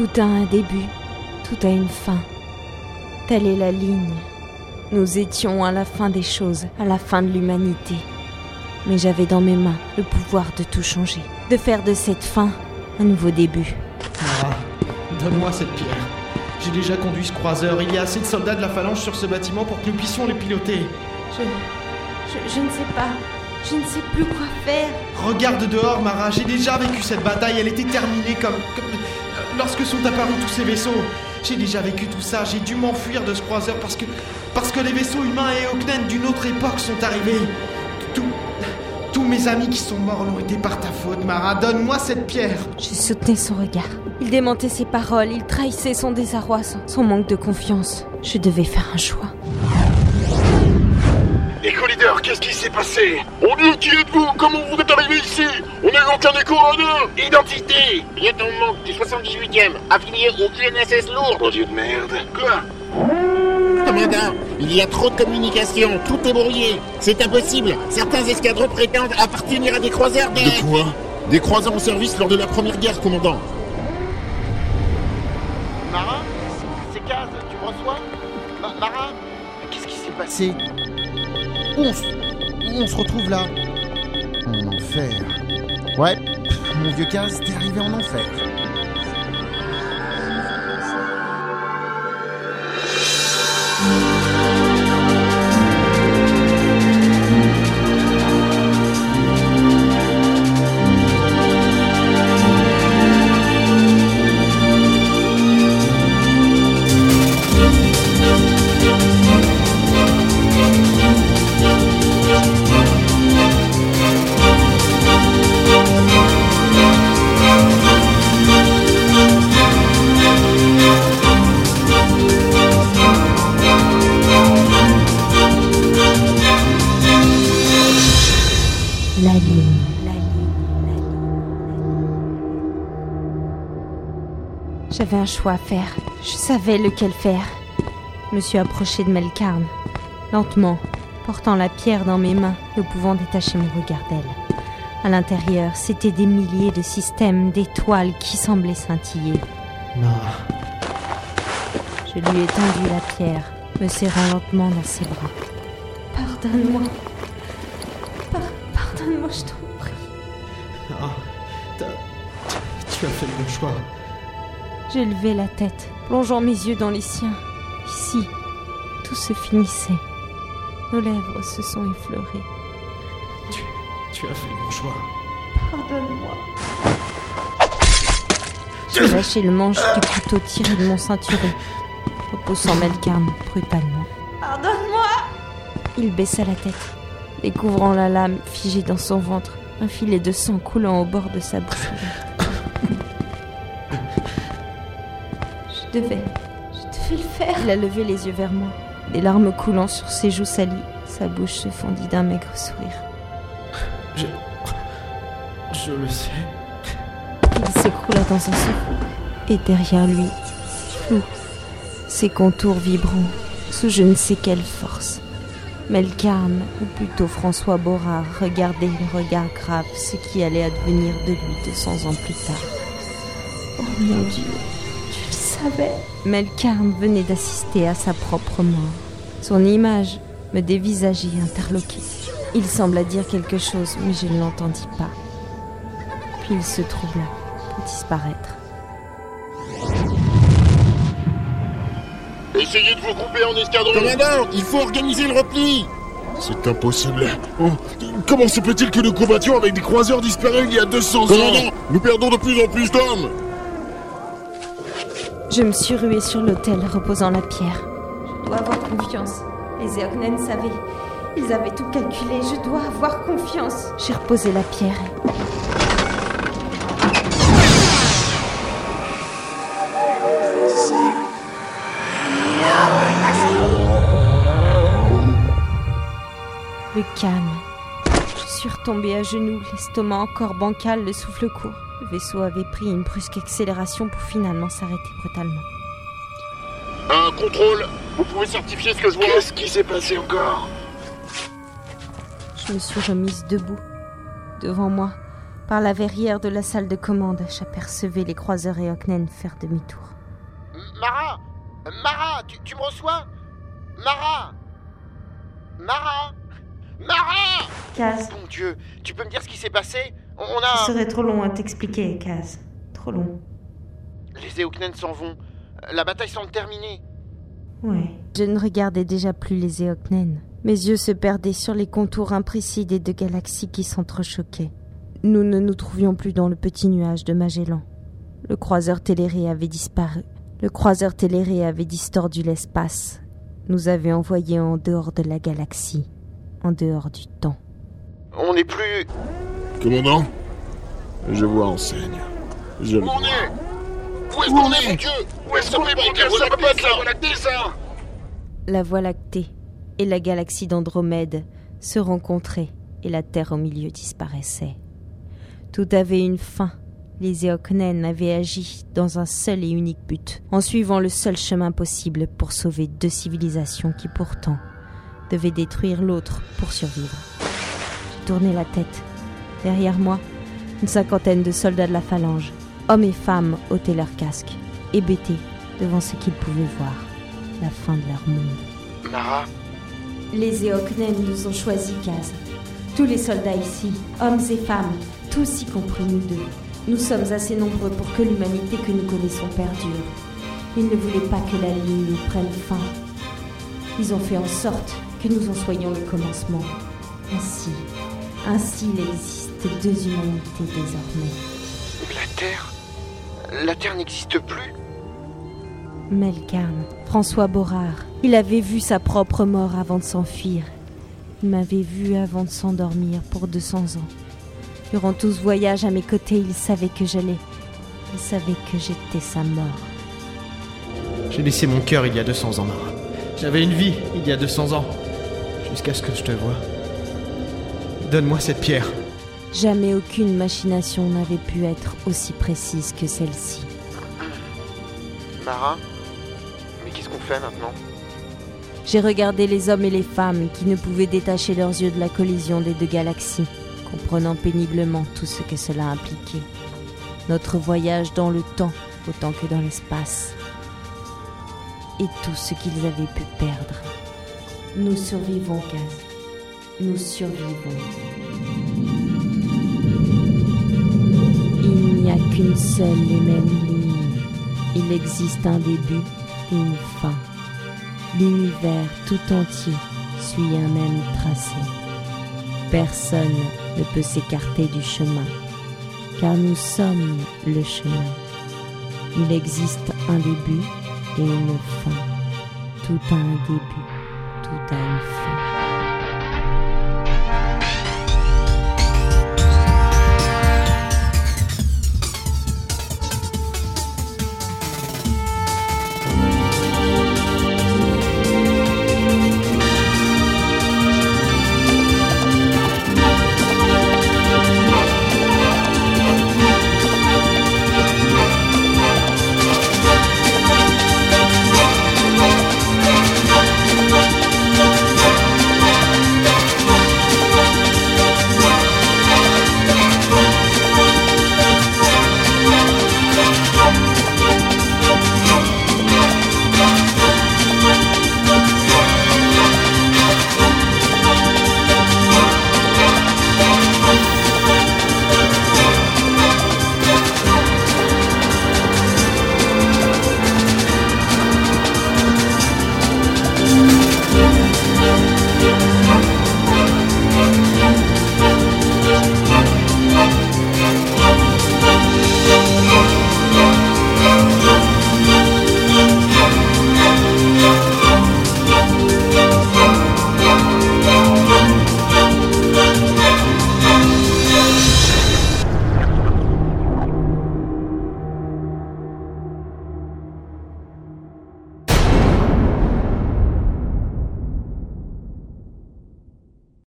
Tout a un début, tout a une fin. Telle est la ligne. Nous étions à la fin des choses, à la fin de l'humanité. Mais j'avais dans mes mains le pouvoir de tout changer, de faire de cette fin un nouveau début. Mara, donne-moi cette pierre. J'ai déjà conduit ce croiseur. Il y a assez de soldats de la phalange sur ce bâtiment pour que nous puissions les piloter. Je, je, je ne sais pas. Je ne sais plus quoi faire. Regarde dehors, Mara. J'ai déjà vécu cette bataille. Elle était terminée comme, comme lorsque sont apparus tous ces vaisseaux. J'ai déjà vécu tout ça. J'ai dû m'enfuir de ce croiseur parce que parce que les vaisseaux humains et Oknen d'une autre époque sont arrivés. Tout, tous mes amis qui sont morts l'ont été par ta faute, Mara. Donne-moi cette pierre. Je soutenais son regard. Il démentait ses paroles, il trahissait son désarroi, son, son manque de confiance. Je devais faire un choix. Éco-leader, qu'est-ce qui s'est passé Mon dieu, qui êtes-vous Comment vous êtes arrivé ici On n'a aucun écho radar Identité Lieutenant Monk du 78e, affilié au UNSS Lourd Mon dieu de merde. Quoi Commandant, il y a trop de communication, tout est brouillé. C'est impossible. Certains escadrons prétendent appartenir à des croiseurs des... De quoi Des croiseurs en service lors de la première guerre, commandant. Marin C'est Kaz, tu me reçois Ma- Marin Qu'est-ce qui s'est passé on, se... retrouve là En enfer. Ouais, mon vieux Kaz, t'es arrivé en enfer. J'avais un choix à faire. Je savais lequel faire. Je me suis approché de Melkarn, lentement, portant la pierre dans mes mains, ne pouvant détacher mon regard d'elle. À l'intérieur, c'était des milliers de systèmes, d'étoiles qui semblaient scintiller. Mara, Je lui ai tendu la pierre, me serrant lentement dans ses bras. Pardonne-moi. Par- Pardonne-moi, je t'en prie. Mara, t'as- tu as fait le bon choix. J'ai levé la tête, plongeant mes yeux dans les siens. Ici, tout se finissait. Nos lèvres se sont effleurées. Tu, tu as fait le bon choix. Pardonne-moi. J'ai lâché le manche du couteau tiré de mon ceinturon, repoussant Melkarn brutalement. Pardonne-moi Il baissa la tête, découvrant la lame figée dans son ventre, un filet de sang coulant au bord de sa bouche devais, je devais le faire. Il a levé les yeux vers moi, des larmes coulant sur ses joues salies. Sa bouche se fendit d'un maigre sourire. Je. Je le sais. Il s'écroula dans un souffle. Et derrière lui, flou, ses contours vibrants, sous je ne sais quelle force. Melkarn, ou plutôt François Borard, regardait le regard grave ce qui allait advenir de lui 200 ans plus tard. Oh mon Dieu, savais Melkarn venait d'assister à sa propre mort. Son image me dévisageait interloqué. Il sembla dire quelque chose, mais je ne l'entendis pas. Puis il se troubla pour disparaître. Essayez de vous grouper en escadron Commandant, il faut organiser le repli C'est impossible. Oh, comment se peut-il que nous combattions avec des croiseurs disparus il y a 200 ans? Commandant Nous perdons de plus en plus d'hommes Je me suis ruée sur l'autel, reposant la pierre. Je dois avoir confiance. Les Eognen savaient. Ils avaient tout calculé. Je dois avoir confiance. J'ai reposé la pierre. Le calme. Je suis retombée à genoux, l'estomac encore bancal, le souffle court. Le vaisseau avait pris une brusque accélération pour finalement s'arrêter brutalement. Un contrôle. Vous pouvez certifier ce que je vois. Qu'est-ce qui s'est passé encore? Je me suis remise debout. Devant moi, Par la verrière de la salle de commande, j'apercevais les croiseurs et Hocknen faire demi-tour. Mara! Mara, tu, tu me reçois? Mara! Mara! Mara! Kaz, Bon Dieu, tu peux me dire ce qui s'est passé? On on ce a... serait trop long à t'expliquer, Kaz. Trop long. Les Eoknen s'en vont. La bataille semble terminée. Ouais. Je ne regardais déjà plus les Eoknen. Mes yeux se perdaient sur les contours imprécis des deux galaxies qui s'entrechoquaient. Nous ne nous trouvions plus dans le petit nuage de Magellan. Le croiseur Téléré avait disparu. Le croiseur Téléré avait distordu l'espace. Nous avait envoyés en dehors de la galaxie, en dehors du temps. On n'est plus... Commandant Je vois enseigne. Je Où on vois. est? Où est-ce qu'on est, mon Dieu Où est-ce qu'on est, bordel Ça peut pas être la Voie lactée, ça La Voie lactée et la galaxie d'Andromède se rencontraient et la Terre au milieu disparaissait. Tout avait une fin. Les Eoknen avaient agi dans un seul et unique but, en suivant le seul chemin possible pour sauver deux civilisations qui pourtant devaient détruire l'autre pour survivre. J'ai tourné la tête. Derrière moi, une cinquantaine de soldats de la phalange, hommes et femmes ôtaient leurs casques, hébétés devant ce qu'ils pouvaient voir, la fin de leur monde. Mara Les Eoknen nous ont choisis, Kaz. Tous les soldats ici, hommes et femmes, tous y compris nous deux. Nous sommes assez nombreux pour que l'humanité que nous connaissons perdure. Ils ne voulaient pas que la ligne prenne fin. Ils ont fait en sorte que nous en soyons le commencement. Ainsi, ainsi il existe deux humanités désormais. La Terre? La Terre n'existe plus? Melkarn, François Borard, il avait vu sa propre mort avant de s'enfuir. Il m'avait vu avant de s'endormir pour 200 ans. Durant tout ce voyage à mes côtés, il savait que j'allais. Il savait que j'étais sa mort. J'ai laissé mon cœur il y a 200 ans, Mara. J'avais une vie il y a 200 ans. Jusqu'à ce que je te voie. Donne-moi cette pierre. Jamais aucune machination n'avait pu être aussi précise que celle-ci. Mara Mais qu'est-ce qu'on fait maintenant? J'ai regardé les hommes et les femmes qui ne pouvaient détacher leurs yeux de la collision des deux galaxies, comprenant péniblement tout ce que cela impliquait. Notre voyage dans le temps autant que dans l'espace. Et tout ce qu'ils avaient pu perdre. Nous survivons, Kaz. Nous survivons. Qu'une seule et même ligne. Il existe un début et une fin. L'univers tout entier suit un même tracé. Personne ne peut s'écarter du chemin, car nous sommes le chemin. Il existe un début et une fin. Tout a un début, tout a une fin.